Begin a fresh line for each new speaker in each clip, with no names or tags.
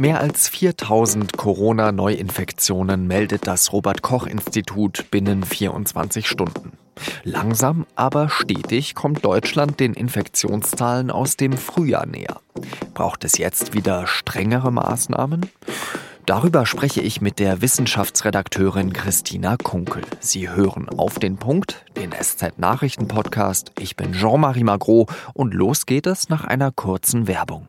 Mehr als 4000 Corona-Neuinfektionen meldet das Robert-Koch-Institut binnen 24 Stunden. Langsam, aber stetig kommt Deutschland den Infektionszahlen aus dem Frühjahr näher. Braucht es jetzt wieder strengere Maßnahmen? Darüber spreche ich mit der Wissenschaftsredakteurin Christina Kunkel. Sie hören auf den Punkt, den SZ-Nachrichten-Podcast. Ich bin Jean-Marie Magro und los geht es nach einer kurzen Werbung.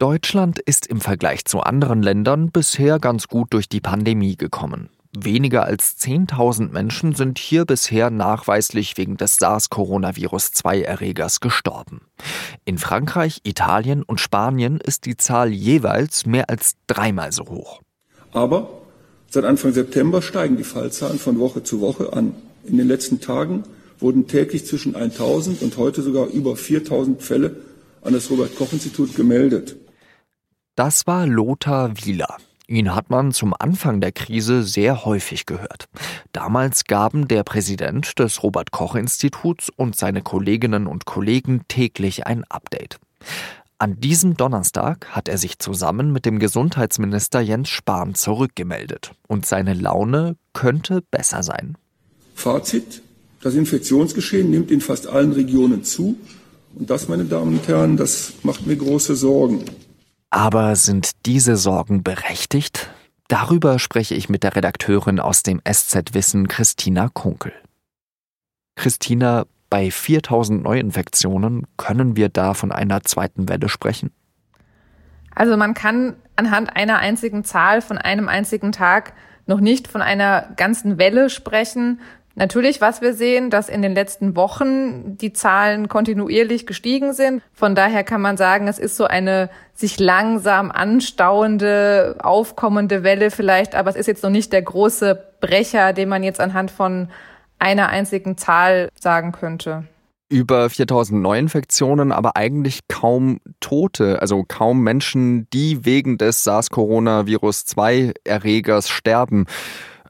Deutschland ist im Vergleich zu anderen Ländern bisher ganz gut durch die Pandemie gekommen. Weniger als 10.000 Menschen sind hier bisher nachweislich wegen des SARS-Coronavirus-2-Erregers gestorben. In Frankreich, Italien und Spanien ist die Zahl jeweils mehr als dreimal so hoch.
Aber seit Anfang September steigen die Fallzahlen von Woche zu Woche an. In den letzten Tagen wurden täglich zwischen 1.000 und heute sogar über 4.000 Fälle an das Robert Koch Institut gemeldet.
Das war Lothar Wieler. Ihn hat man zum Anfang der Krise sehr häufig gehört. Damals gaben der Präsident des Robert Koch Instituts und seine Kolleginnen und Kollegen täglich ein Update. An diesem Donnerstag hat er sich zusammen mit dem Gesundheitsminister Jens Spahn zurückgemeldet und seine Laune könnte besser sein.
Fazit, das Infektionsgeschehen nimmt in fast allen Regionen zu und das, meine Damen und Herren, das macht mir große Sorgen.
Aber sind diese Sorgen berechtigt? Darüber spreche ich mit der Redakteurin aus dem SZ Wissen, Christina Kunkel. Christina, bei 4000 Neuinfektionen können wir da von einer zweiten Welle sprechen?
Also man kann anhand einer einzigen Zahl von einem einzigen Tag noch nicht von einer ganzen Welle sprechen. Natürlich, was wir sehen, dass in den letzten Wochen die Zahlen kontinuierlich gestiegen sind. Von daher kann man sagen, es ist so eine sich langsam anstauende, aufkommende Welle vielleicht, aber es ist jetzt noch nicht der große Brecher, den man jetzt anhand von einer einzigen Zahl sagen könnte.
Über 4000 Neuinfektionen, aber eigentlich kaum Tote, also kaum Menschen, die wegen des SARS-Coronavirus-2-Erregers sterben.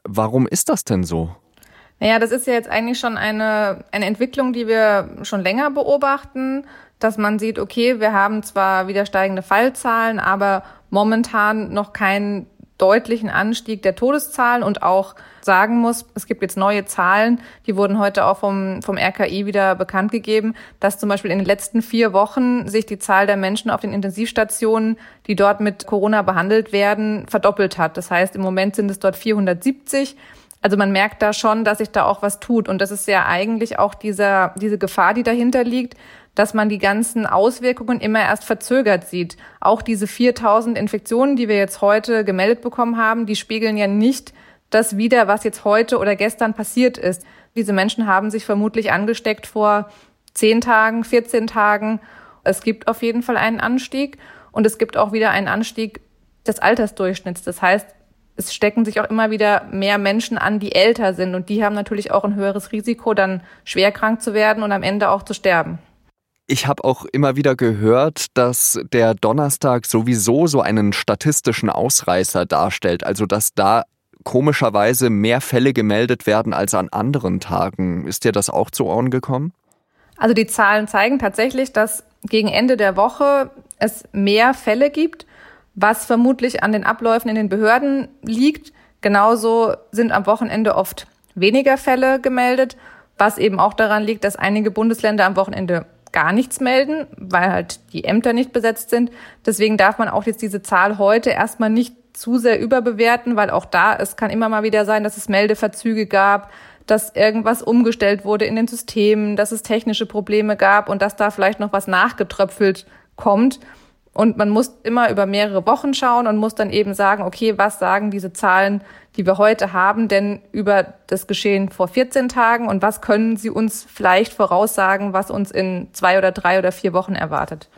Warum ist das denn so?
Naja, das ist ja jetzt eigentlich schon eine, eine Entwicklung, die wir schon länger beobachten, dass man sieht, okay, wir haben zwar wieder steigende Fallzahlen, aber momentan noch keinen deutlichen Anstieg der Todeszahlen und auch sagen muss, es gibt jetzt neue Zahlen, die wurden heute auch vom, vom RKI wieder bekannt gegeben, dass zum Beispiel in den letzten vier Wochen sich die Zahl der Menschen auf den Intensivstationen, die dort mit Corona behandelt werden, verdoppelt hat. Das heißt, im Moment sind es dort 470. Also man merkt da schon, dass sich da auch was tut. Und das ist ja eigentlich auch dieser, diese Gefahr, die dahinter liegt, dass man die ganzen Auswirkungen immer erst verzögert sieht. Auch diese 4000 Infektionen, die wir jetzt heute gemeldet bekommen haben, die spiegeln ja nicht das wider, was jetzt heute oder gestern passiert ist. Diese Menschen haben sich vermutlich angesteckt vor 10 Tagen, 14 Tagen. Es gibt auf jeden Fall einen Anstieg und es gibt auch wieder einen Anstieg des Altersdurchschnitts. Das heißt, es stecken sich auch immer wieder mehr Menschen an, die älter sind. Und die haben natürlich auch ein höheres Risiko, dann schwer krank zu werden und am Ende auch zu sterben.
Ich habe auch immer wieder gehört, dass der Donnerstag sowieso so einen statistischen Ausreißer darstellt. Also dass da komischerweise mehr Fälle gemeldet werden als an anderen Tagen. Ist dir das auch zu Ohren gekommen?
Also die Zahlen zeigen tatsächlich, dass gegen Ende der Woche es mehr Fälle gibt was vermutlich an den Abläufen in den Behörden liegt. Genauso sind am Wochenende oft weniger Fälle gemeldet, was eben auch daran liegt, dass einige Bundesländer am Wochenende gar nichts melden, weil halt die Ämter nicht besetzt sind. Deswegen darf man auch jetzt diese Zahl heute erstmal nicht zu sehr überbewerten, weil auch da, es kann immer mal wieder sein, dass es Meldeverzüge gab, dass irgendwas umgestellt wurde in den Systemen, dass es technische Probleme gab und dass da vielleicht noch was nachgetröpfelt kommt. Und man muss immer über mehrere Wochen schauen und muss dann eben sagen, okay, was sagen diese Zahlen, die wir heute haben, denn über das Geschehen vor 14 Tagen und was können sie uns vielleicht voraussagen, was uns in zwei oder drei oder vier Wochen erwartet?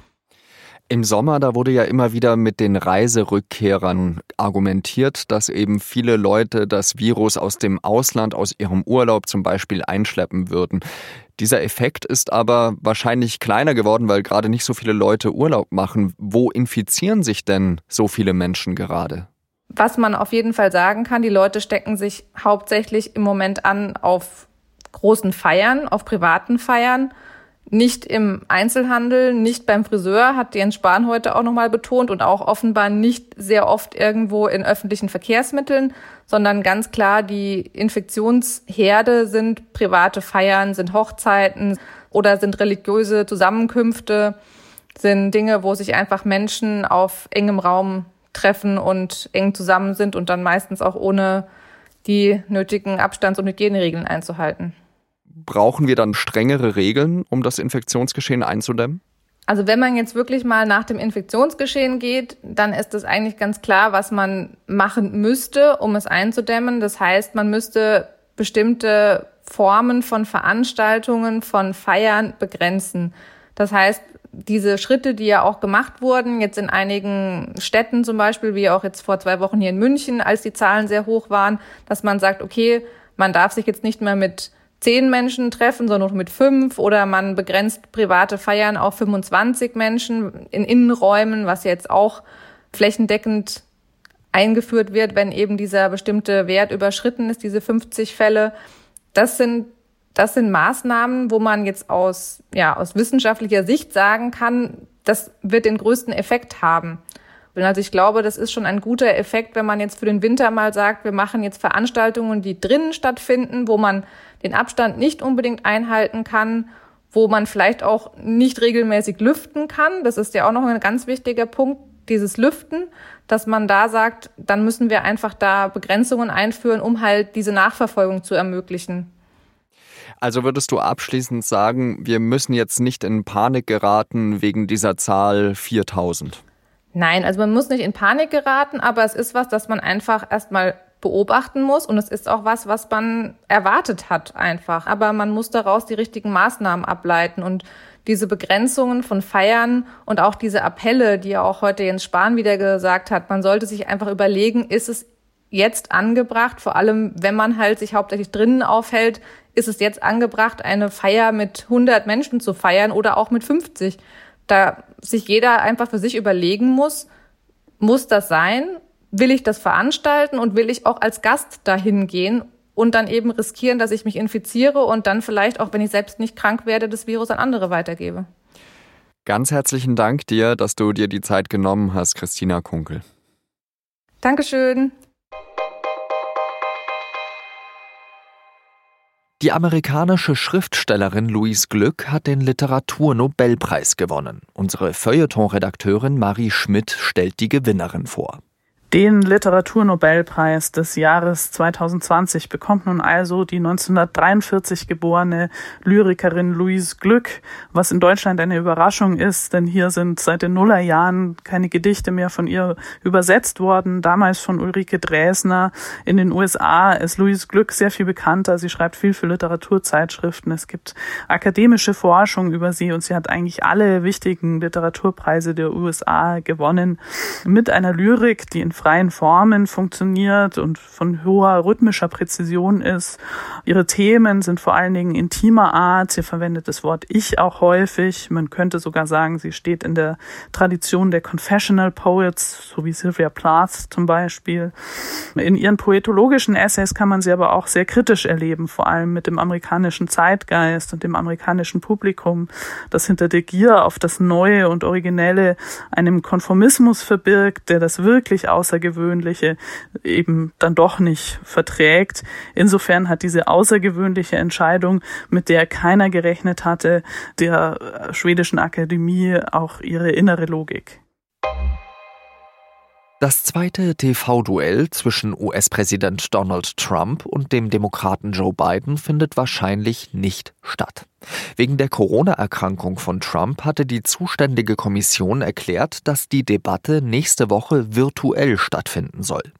Im Sommer, da wurde ja immer wieder mit den Reiserückkehrern argumentiert, dass eben viele Leute das Virus aus dem Ausland, aus ihrem Urlaub zum Beispiel einschleppen würden. Dieser Effekt ist aber wahrscheinlich kleiner geworden, weil gerade nicht so viele Leute Urlaub machen. Wo infizieren sich denn so viele Menschen gerade?
Was man auf jeden Fall sagen kann, die Leute stecken sich hauptsächlich im Moment an auf großen Feiern, auf privaten Feiern nicht im Einzelhandel, nicht beim Friseur, hat Jens Spahn heute auch nochmal betont und auch offenbar nicht sehr oft irgendwo in öffentlichen Verkehrsmitteln, sondern ganz klar die Infektionsherde sind private Feiern, sind Hochzeiten oder sind religiöse Zusammenkünfte, sind Dinge, wo sich einfach Menschen auf engem Raum treffen und eng zusammen sind und dann meistens auch ohne die nötigen Abstands- und Hygieneregeln einzuhalten
brauchen wir dann strengere Regeln, um das Infektionsgeschehen einzudämmen?
Also wenn man jetzt wirklich mal nach dem Infektionsgeschehen geht, dann ist es eigentlich ganz klar, was man machen müsste, um es einzudämmen. Das heißt, man müsste bestimmte Formen von Veranstaltungen, von Feiern begrenzen. Das heißt, diese Schritte, die ja auch gemacht wurden, jetzt in einigen Städten zum Beispiel, wie auch jetzt vor zwei Wochen hier in München, als die Zahlen sehr hoch waren, dass man sagt, okay, man darf sich jetzt nicht mehr mit zehn Menschen treffen, sondern nur mit fünf oder man begrenzt private Feiern auf 25 Menschen in Innenräumen, was jetzt auch flächendeckend eingeführt wird, wenn eben dieser bestimmte Wert überschritten ist, diese 50 Fälle. Das sind das sind Maßnahmen, wo man jetzt aus, ja, aus wissenschaftlicher Sicht sagen kann, das wird den größten Effekt haben. Also ich glaube, das ist schon ein guter Effekt, wenn man jetzt für den Winter mal sagt, wir machen jetzt Veranstaltungen, die drinnen stattfinden, wo man den Abstand nicht unbedingt einhalten kann, wo man vielleicht auch nicht regelmäßig lüften kann. Das ist ja auch noch ein ganz wichtiger Punkt, dieses Lüften, dass man da sagt, dann müssen wir einfach da Begrenzungen einführen, um halt diese Nachverfolgung zu ermöglichen.
Also würdest du abschließend sagen, wir müssen jetzt nicht in Panik geraten wegen dieser Zahl 4000?
Nein, also man muss nicht in Panik geraten, aber es ist was, das man einfach erstmal beobachten muss und es ist auch was, was man erwartet hat einfach. Aber man muss daraus die richtigen Maßnahmen ableiten und diese Begrenzungen von Feiern und auch diese Appelle, die ja auch heute Jens Spahn wieder gesagt hat, man sollte sich einfach überlegen, ist es jetzt angebracht, vor allem wenn man halt sich hauptsächlich drinnen aufhält, ist es jetzt angebracht, eine Feier mit 100 Menschen zu feiern oder auch mit 50? Da sich jeder einfach für sich überlegen muss, muss das sein? Will ich das veranstalten und will ich auch als Gast dahin gehen und dann eben riskieren, dass ich mich infiziere und dann vielleicht auch, wenn ich selbst nicht krank werde, das Virus an andere weitergebe.
Ganz herzlichen Dank dir, dass du dir die Zeit genommen hast, Christina Kunkel.
Dankeschön.
Die amerikanische Schriftstellerin Louise Glück hat den Literaturnobelpreis gewonnen. Unsere Feuilleton-Redakteurin Marie Schmidt stellt die Gewinnerin vor.
Den Literaturnobelpreis des Jahres 2020 bekommt nun also die 1943 geborene Lyrikerin Louise Glück, was in Deutschland eine Überraschung ist, denn hier sind seit den Nullerjahren keine Gedichte mehr von ihr übersetzt worden, damals von Ulrike Dresner. In den USA ist Louise Glück sehr viel bekannter, sie schreibt viel für Literaturzeitschriften, es gibt akademische Forschung über sie und sie hat eigentlich alle wichtigen Literaturpreise der USA gewonnen. Mit einer Lyrik, die in freien Formen funktioniert und von hoher rhythmischer Präzision ist. Ihre Themen sind vor allen Dingen intimer Art. Sie verwendet das Wort Ich auch häufig. Man könnte sogar sagen, sie steht in der Tradition der Confessional Poets, so wie Sylvia Plath zum Beispiel. In ihren poetologischen Essays kann man sie aber auch sehr kritisch erleben, vor allem mit dem amerikanischen Zeitgeist und dem amerikanischen Publikum, das hinter der Gier auf das Neue und Originelle einem Konformismus verbirgt, der das wirklich außer Außergewöhnliche eben dann doch nicht verträgt. Insofern hat diese außergewöhnliche Entscheidung, mit der keiner gerechnet hatte, der schwedischen Akademie auch ihre innere Logik.
Das zweite TV-Duell zwischen US-Präsident Donald Trump und dem Demokraten Joe Biden findet wahrscheinlich nicht statt. Wegen der Corona-Erkrankung von Trump hatte die zuständige Kommission erklärt, dass die Debatte nächste Woche virtuell stattfinden soll.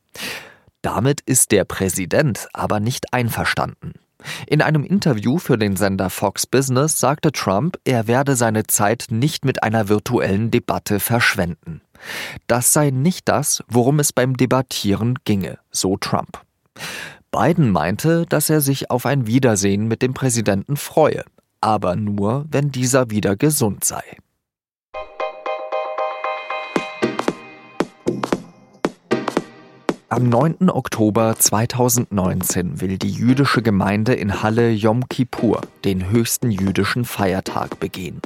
Damit ist der Präsident aber nicht einverstanden. In einem Interview für den Sender Fox Business sagte Trump, er werde seine Zeit nicht mit einer virtuellen Debatte verschwenden. Das sei nicht das, worum es beim Debattieren ginge, so Trump. Biden meinte, dass er sich auf ein Wiedersehen mit dem Präsidenten freue, aber nur, wenn dieser wieder gesund sei. Am 9. Oktober 2019 will die jüdische Gemeinde in Halle Yom Kippur, den höchsten jüdischen Feiertag, begehen.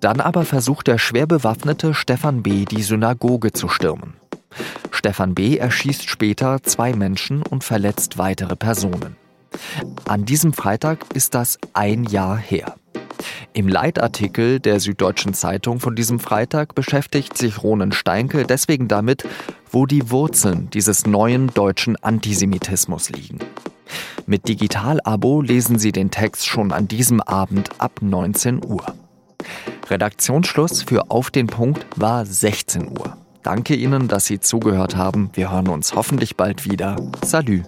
Dann aber versucht der schwer bewaffnete Stefan B. die Synagoge zu stürmen. Stefan B. erschießt später zwei Menschen und verletzt weitere Personen. An diesem Freitag ist das ein Jahr her. Im Leitartikel der Süddeutschen Zeitung von diesem Freitag beschäftigt sich Ronen Steinke deswegen damit, wo die Wurzeln dieses neuen deutschen Antisemitismus liegen. Mit Digital-Abo lesen Sie den Text schon an diesem Abend ab 19 Uhr. Redaktionsschluss für Auf den Punkt war 16 Uhr. Danke Ihnen, dass Sie zugehört haben. Wir hören uns hoffentlich bald wieder. Salü.